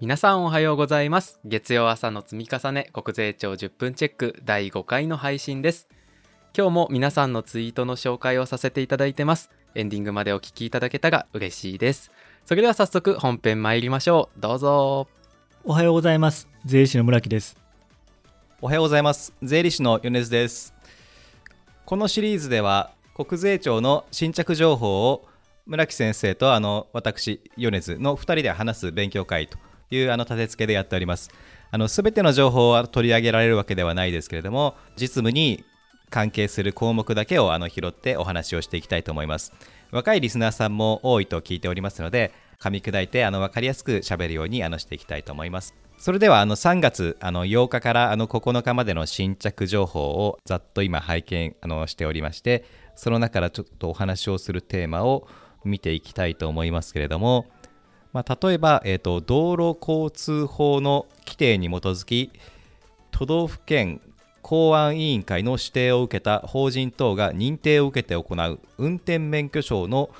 皆さんおはようございます。月曜朝の積み重ね国税庁10分チェック第5回の配信です。今日も皆さんのツイートの紹介をさせていただいてます。エンディングまでお聞きいただけたが嬉しいです。それでは早速本編参りましょう。どうぞ。おはようございます。税理士の村木です。おはようございます。税理士の米津です。このシリーズでは国税庁の新着情報を村木先生とあの私米津の2人で話す勉強会というあの立て付けでやっております。あの全ての情報は取り上げられるわけではないですけれども実務に関係する項目だけをあの拾ってお話をしていきたいと思います。若いリスナーさんも多いと聞いておりますので噛み砕いてあの分かりやすく喋るようにあのしていきたいと思います。それではあの3月あの8日からあの9日までの新着情報をざっと今拝見あのしておりましてその中からちょっとお話をするテーマを見ていきたいと思いますけれども、まあ、例えば、えーと、道路交通法の規定に基づき都道府県公安委員会の指定を受けた法人等が認定を受けて行う運転免許証の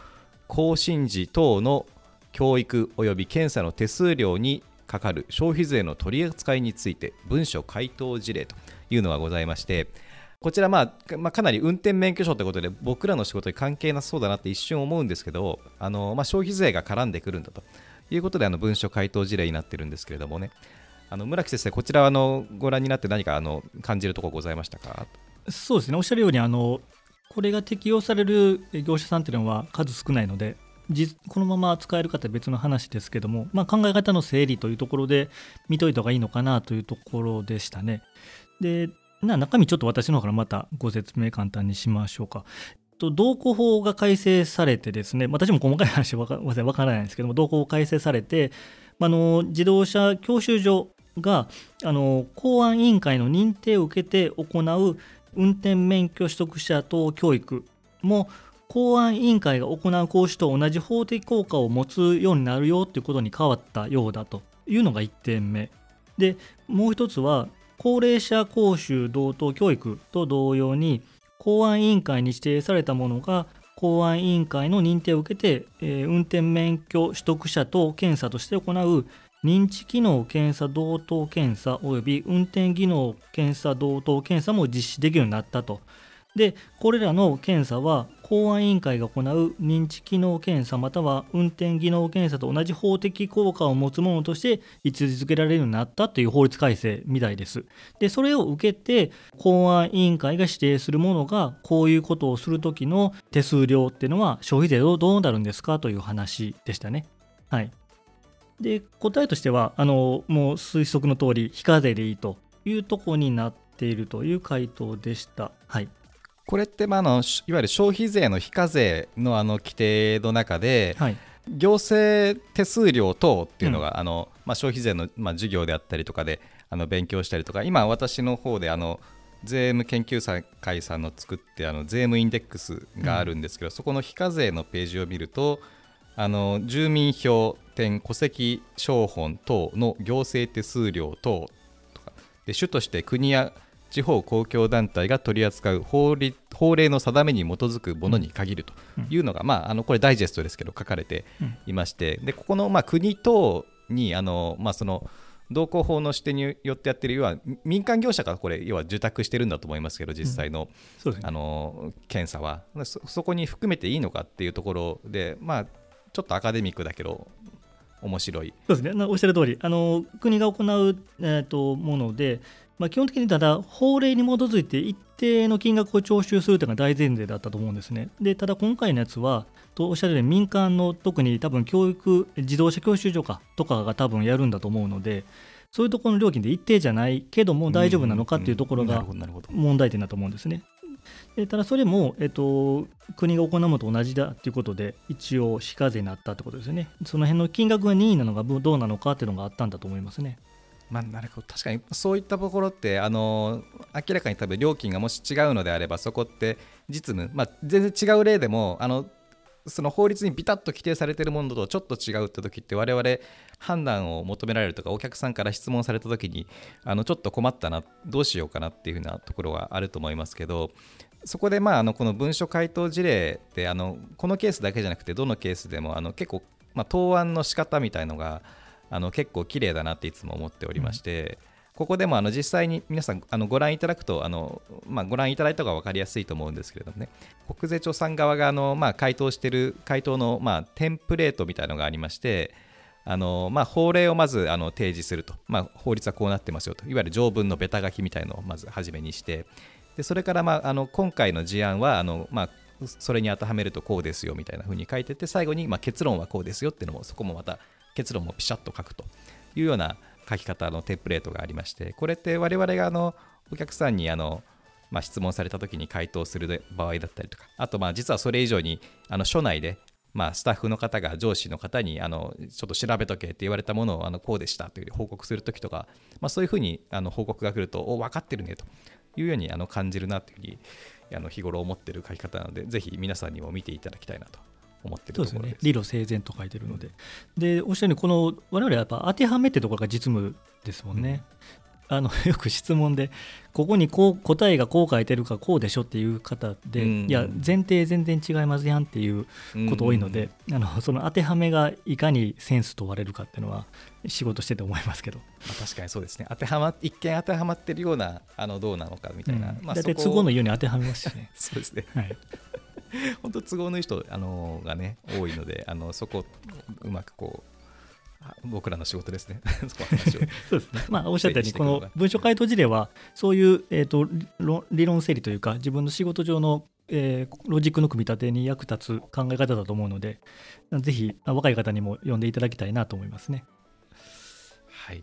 更新時等の教育及び検査の手数料にかかる消費税の取り扱いについて文書回答事例というのがございましてこちら、まあ、まあ、かなり運転免許証ということで僕らの仕事に関係なそうだなって一瞬思うんですけどあの、まあ、消費税が絡んでくるんだということであの文書回答事例になってるんですけれどもね。あの村木先生こちらあのご覧になって何かあの感じるところございましたか？そうですね。おっしゃるようにあのこれが適用される業者さんというのは数少ないのでこのまま使える方は別の話ですけども、まあ、考え方の整理というところで見といた方がいいのかなというところでしたね。でな中身ちょっと私の方からまたご説明簡単にしましょうか。道交法が改正されてですね、私も細かい話は分からないんですけども、道交法改正されて、あの自動車教習所があの公安委員会の認定を受けて行う運転免許取得者等教育も公安委員会が行う講師と同じ法的効果を持つようになるよということに変わったようだというのが1点目。でもう一つは高齢者講習同等教育と同様に公安委員会に指定されたものが公安委員会の認定を受けて、えー、運転免許取得者等検査として行う認知機能検査同等検査及び運転技能検査同等検査も実施できるようになったと。でこれらの検査は公安委員会が行う認知機能検査または運転技能検査と同じ法的効果を持つものとして位置づけられるようになったという法律改正みたいです。でそれを受けて公安委員会が指定するものがこういうことをする時の手数料っていうのは消費税どうなるんですかという話でしたね。はい、で答えとしてはあのもう推測の通り非課税でいいというとこになっているという回答でした。はいこれって、まあ、のいわゆる消費税の非課税のあの規定の中で、はい、行政手数料等っていうのが、うん、あのまあ、消費税の、まあ、授業であったりとかであの勉強したりとか今私の方であの税務研究会さんの作ってあの税務インデックスがあるんですけど、うん、そこの非課税のページを見るとあの住民票点戸籍商本等の行政手数料等とかで主として国や地方公共団体が取り扱う法律法令の定めに基づくものに限るというのが、うん、まあ、あのこれダイジェストですけど書かれていまして、うん、でここのまあ国等にあの、まあ、その道交法の指定によってやってる要は民間業者がこれ要は受託してるんだと思いますけど実際のうん。ね、あの検査は。そそこに含めていいのかっていうところで、まあ、ちょっとアカデミックだけど面白い。そうですね。おっしゃる通りあり国が行う、えーとものでまあ、基本的にただ法令に基づいて一定の金額を徴収するというのが大前提だったと思うんですね。でただ今回のやつはとおっしゃるように民間の特に多分教育自動車教習所かとかが多分やるんだと思うのでそういうところの料金で一定じゃないけども大丈夫なのかっていうところが問題点だと思うんですね。でただそれも、えっと、国が行うのと同じだということで一応非課税になったってことですよね。その辺の金額が任意なのかどうなのかっていうのがあったんだと思いますね。まあ、なるほど。確かに。そういったところってあの明らかに多分料金がもし違うのであればそこって実務、まあ、全然違う例でもあのその法律にビタッと規定されてるものとちょっと違うって時って我々判断を求められるとかお客さんから質問された時にあのちょっと困ったなどうしようかなっていうふうなところはあると思いますけどそこでまああのこの文書回答事例ってあのこのケースだけじゃなくてどのケースでもあの結構まあ答案の仕方みたいのがあの結構綺麗だなっていつも思っておりまして、ここでもあの実際に皆さんあのご覧いただくとあの、まあ、ご覧いただいた方が分かりやすいと思うんですけれどもね。国税庁さん側があの、まあ、回答している回答の、まあ、テンプレートみたいなのがありましてあのまあ、法令をまずあの提示すると、まあ、法律はこうなってますよと。いわゆる条文のベタ書きみたいのをまず初めにして。でそれから、まあ、あの今回の事案はあの、まあ、それに当てはめるとこうですよみたいな風に書いてて最後に、まあ、結論はこうですよっていうのもそこもまた結論もピシャッと書くというような書き方のテンプレートがありましてこれって我々があのお客さんにあの、まあ、質問された時に回答する場合だったりとかあとまあ実はそれ以上にあの署内でまあ、スタッフの方が上司の方にあのちょっと調べとけって言われたものをあのこうでしたという報告するときとか、まあ、そういうふうにあの報告が来るとお分かってるねというようにあの感じるなというふうにあの日頃思ってる書き方なのでぜひ皆さんにも見ていただきたいなと思ってるそうです。よところです。ね。理路整然と書いてるので。でおっしゃるようにこの我々はやっぱ当てはめってところが実務ですもんね、あの よく質問でここにこう答えがこう書いてるかこうでしょっていう方で、うん。いや前提全然違いますやんっていうこと多いので、あのその当てはめがいかにセンス問われるかっていうのは仕事してて思いますけど、まあ、確かにそうですね。当てはま一見当てはまってるようなあのどうなのかみたいな、うん。まあ、大体そこを都合のように当てはめますしね。そうですね。はい 本当都合のいい人あのがね多いのであのそこをうまくこうあ僕らの仕事ですね。そうですね、まあ、おっしゃったように、この文書回答事例は、そういう、えー、と理論理論整理というか、自分の仕事上の、えーロジックの組み立てに役立つ考え方だと思うので、ぜひあ若い方にも読んでいただきたいなと思いますね。はい、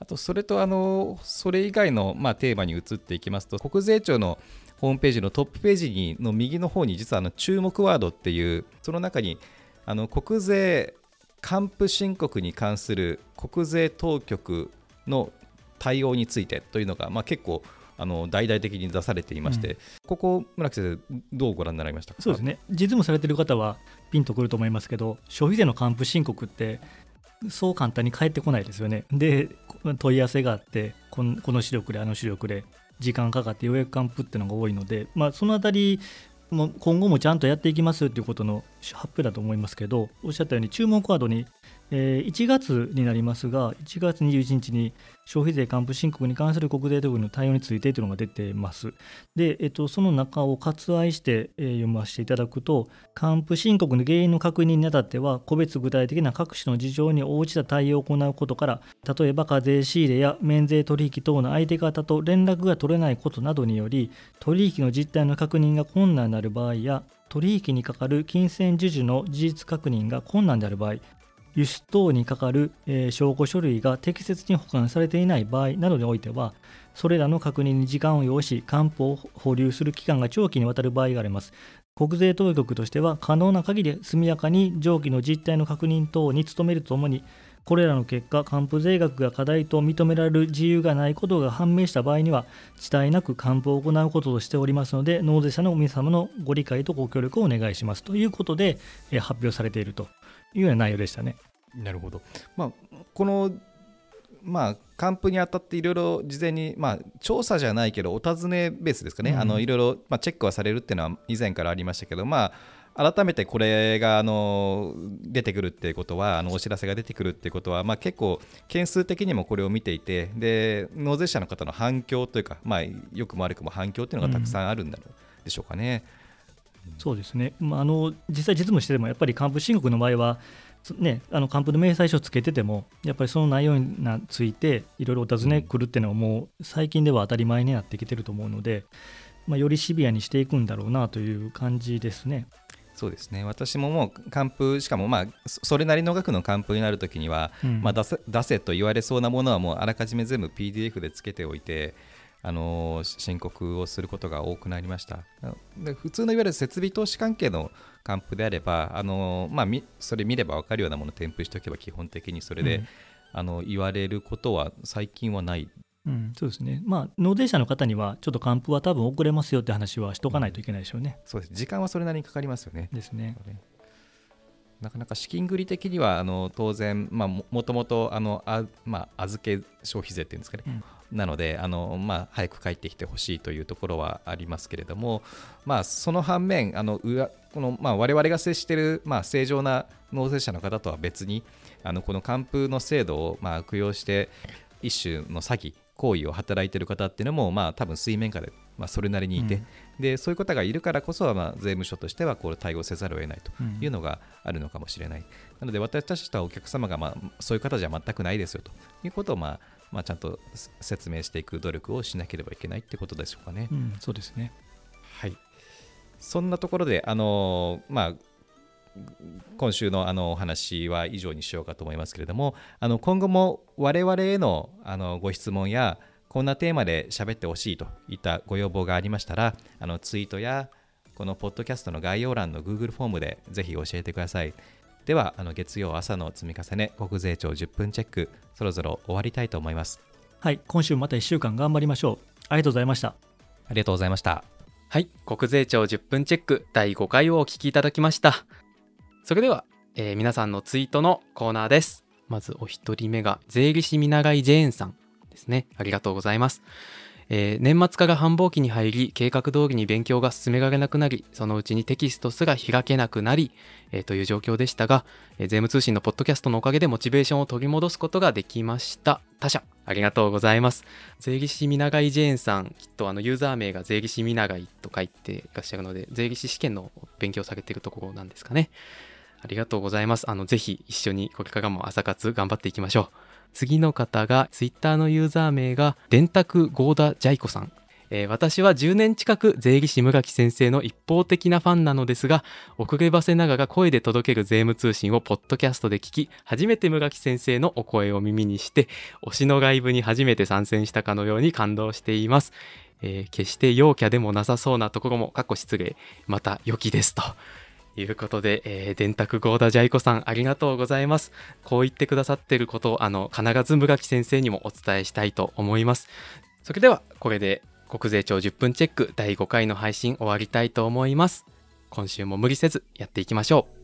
あとそれとあのそれ以外の、まあ、テーマに移っていきますと国税庁のホームページのトップページにの右の方に実はあの注目ワードっていうその中にあの国税還付申告に関する国税当局の対応についてというのが、まあ、結構あの大々的に出されていまして、うここ村木先生どうご覧になられましたか？そうですね、実務されてる方はピンとくると思いますけど、消費税の還付申告って、そう簡単に返ってこないですよね。で、問い合わせがあって、この視力で、あの視力で、時間かかってようやく完封っていうのが多いので、まあ、その辺りも今後もちゃんとやっていきますっていうことの発表だと思いますけど、おっしゃったように注文カードに、えー1月になりますが、1月21日に消費税還付申告に関する国税当局の対応についてというのが出てます。で、えっと、その中を割愛して、えー読ませていただくと、還付申告の原因の確認にあたっては、個別具体的な各種の事情に応じた対応を行うことから、例えば課税仕入れや免税取引等の相手方と連絡が取れないことなどにより、取引の実態の確認が困難になる場合や、取引にかかる金銭授受の事実確認が困難である場合、輸出等にかかる、えー証拠書類が適切に保管されていない場合などにおいては、それらの確認に時間を要し、還付を保留する期間が長期にわたる場合があります。国税当局としては、可能な限り速やかに上記の実態の確認等に努めるとともに、これらの結果、還付税額が課題と認められる自由がないことが判明した場合には、遅滞なく還付を行うこととしておりますので、納税者の皆様のご理解とご協力をお願いしますということで、えー発表されているというような内容でしたね。なるほど、まあ、この、まあ、還付にあたっていろいろ事前に、まあ、調査じゃないけどお尋ねベースですかね、いろいろ、まあ、チェックはされるっていうのは以前からありましたけど、まあ、改めてこれがあの出てくるっていうことはあのお知らせが出てくるっていうことは、まあ、結構件数的にもこれを見ていてで納税者の方の反響というか、まあ、良くも悪くも反響っていうのがたくさんあるんだろうでしょうかね。そうですね、まあ、あの実際、実務してても、やっぱり還付申告の場合は、そね、あの還付の明細書をつけてても、やっぱりその内容について、いろいろお尋ね来るっていうのは、もう最近では当たり前になってきてると思うので、まあ、よりシビアにしていくんだろうなという感じですね。そうですね。私ももう還付しかもまあそそれなりの額の還付になるときには、うん。まあ、出せ出せと言われそうなものはもうあらかじめ全部 PDF でつけておいて、あのー申告をすることが多くなりました。で普通のいわゆる設備投資関係の還付であれば、あのーまあ、みそれ見れば分かるようなものを添付しておけば基本的にそれで、うん。あの言われることは最近はない。うん、そうですね、まあ、納税者の方には、ちょっと還付は多分遅れますよって話はしとかないといけないでしょうね。そうです。時間はそれなりにかかりますよね。ですね。なかなか資金繰り的にはあの当然、まあ、ももともとあのあ、まあ、預け消費税っていうんですかね、うんなのであの、まあ、早く帰ってきてほしいというところはありますけれども、まあ、その反面あのこの、まあ、我々が接している、まあ、正常な納税者の方とは別にあのこの還付の制度を、まあ、悪用して一種の詐欺行為を働いている方っていうのも、まあ、多分水面下で、まあ、それなりにいて、うん、でそういう方がいるからこそ、まあ、税務署としてはこう対応せざるを得ないというのがあるのかもしれない、うん、なので私たちとはお客様が、まあ、そういう方じゃ全くないですよということを、まあまあ、ちゃんと説明していく努力をしなければいけないってことでしょうかね。うん、そうですね。はい。そんなところで、あのまあ、今週のあのお話は以上にしようかと思いますけれどもあの今後も我々へのあのご質問やこんなテーマで喋ってほしいといったご要望がありましたらあのツイートやこのポッドキャストの概要欄の Google フォームでぜひ教えてくださいではあの月曜朝の積み重ね国税庁10分チェックそろそろ終わりたいと思いますはい今週また1週間頑張りましょうありがとうございましたありがとうございましたはい国税庁10分チェック第5回をお聞きいただきましたそれでは、えー、皆さんのツイートのコーナーです。まずお一人目が、税理士みながいジェーンさんですね。ありがとうございます。えー、年末化が繁忙期に入り、計画通りに勉強が進められなくなり、そのうちにテキストすら開けなくなり、えー、という状況でしたが、えー、税務通信のポッドキャストのおかげでモチベーションを取り戻すことができました。他社、ありがとうございます。税理士みながいジェーンさん、きっとあのユーザー名が税理士みながいと書いていらっしゃるので、税理士試験の勉強されているところなんですかね。ありがとうございます。あの、ぜひ一緒にこれからも朝活頑張っていきましょう。次の方が、ツイッターのユーザー名が、電卓ゴーダジャイコさん。えー、私は10年近く税理士無垣先生の一方的なファンなのですが、遅ればせながら声で届ける税務通信をポッドキャストで聞き、初めて無垣先生のお声を耳にして、推しの外部に初めて参戦したかのように感動しています。えー、決して陽キャでもなさそうなところも、過去失礼、また良きですと。いうことで、えー、電卓ゴーダジャイコさんありがとうございます。こう言ってくださっていることを、あの、必ず無垣先生にもお伝えしたいと思います。それでは、これで国税庁10分チェック第5回の配信終わりたいと思います。今週も無理せずやっていきましょう。